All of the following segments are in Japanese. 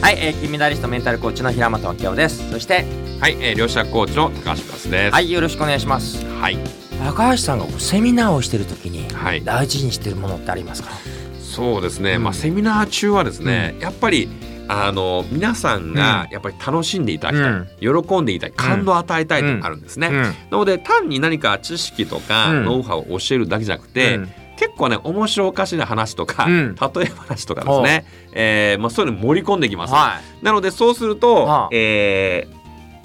はい、えー、金メダリストメンタルコーチの平本明夫です。そしてはい、えー、両者コーチの高橋康です。はいよろしくお願いします。はい、高橋さんがセミナーをしてる時にはい。大事にしてるものってありますか、そうですね。うん。まあセミナー中はですね、やっぱりあの皆さんがやっぱり楽しんでいただきたい、喜んでいただき感動を与えたいとあるんですね。うん。なので単に何か知識とかうん。ノウハウを教えるだけじゃなくて、うん結構ね面白おかしな話とか、うん。例え話とかですね、えーまあ、そういうの盛り込んでいきます。はい。なのでそうすると、はあ。えー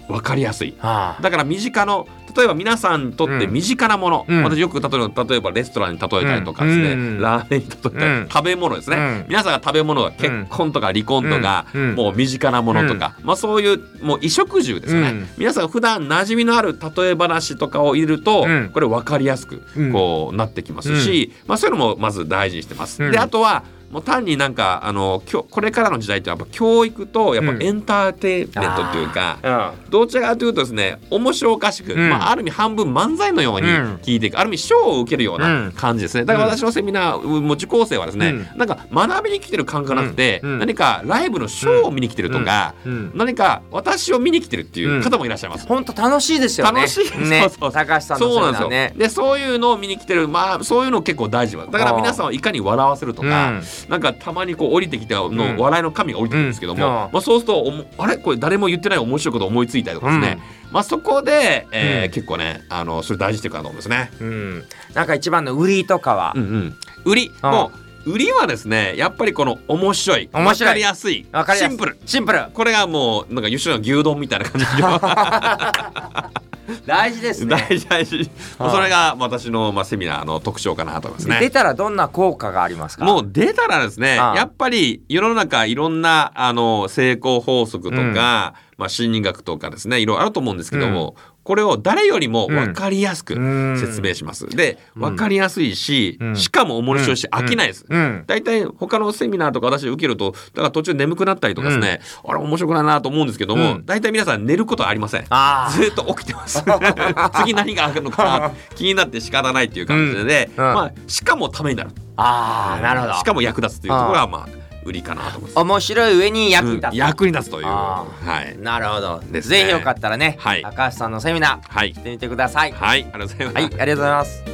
分かりやすい。はあ。だから身近の例えば皆さんにとって身近なもの、うん。私よく例えば例えばレストランに例えたりとかですね、うん。ラーメンに例えたり、うん。食べ物ですね、うん。皆さんが食べ物が結婚とか離婚とか、もう身近なものとか、まあそういうもう衣食住ですよね、うん。皆さんが普段馴染みのある例え話とかを入れると、うん。これ分かりやすくうん。こうなってきますし、まあそういうのもまず大事にしてます。うん。であとはもう単になんかあのきょこれからの時代ってやっぱ教育とやっぱうん。エンターテインメントというか、うんどちらかというとですね面白おかしく、うん。まあ、ある意味半分漫才のようにうん。聞いていく、ある意味賞を受けるよううん。な感じですね。だから私のセミナーもう受講生はですね、うん。なんか学びに来てる感覚がなくて、うん。何かライブのショーを見に来てるとか、うん。何か私を見に来てるっていう方もいらっしゃいます。本当楽しいですよね。楽しい。ね。そうそう高橋さんのセミそうなんですよ、でそういうのを見に来てるまあそういうの結構大事だだから皆さんをいかに笑わせるとか、うんなんかたまにこう降りてきての、うん。笑いの神が降りてくるんですけども、うん。まあ、そうするとおもあれ？これ誰も言ってない面白いこと思いついたりとかですね、まあ、そこで、えーうん。結構ねあのそれ大事にしていくかなと思うんですね。うん。なんか一番の売りとかは？うんうん、売り、もう売りはですねやっぱりこの面白い面白い。わかりやすい。シンプル。シンプル。これがもうなんか吉野の牛丼みたいな感じ 大事ですね。大事大事。ああそれが私の、まあ、セミナーの特徴かなと思いますね。出たらどんな効果がありますか？もう出たらですねああやっぱり世の中いろんなあの成功法則とか、まあ、心理学とかですねいろいろあると思うんですけども、これを誰よりも分かりやすくうん。説明します。でうん。分かりやすいし、うん。しかも面白いし、飽きないです。うん。大体他のセミナーとか私受けるとだから途中眠くなったりとかですね、あれ面白くないなと思うんですけども、うん。大体皆さん寝ることはありません。あずっと起きてます。次何があるのかな 気になって仕方ないっていう感じで、うん。うん。まあしかもためになる。あなるほど。しかも役立つというところがまあ売りかなと思います。面白い上に役に立つ、うん役に立つという。あはい。なるほど、ねぜひよかったらね、はい高橋さんのセミナーはいし。てみてくださいはい。ありがとうございます。はいありがとうございます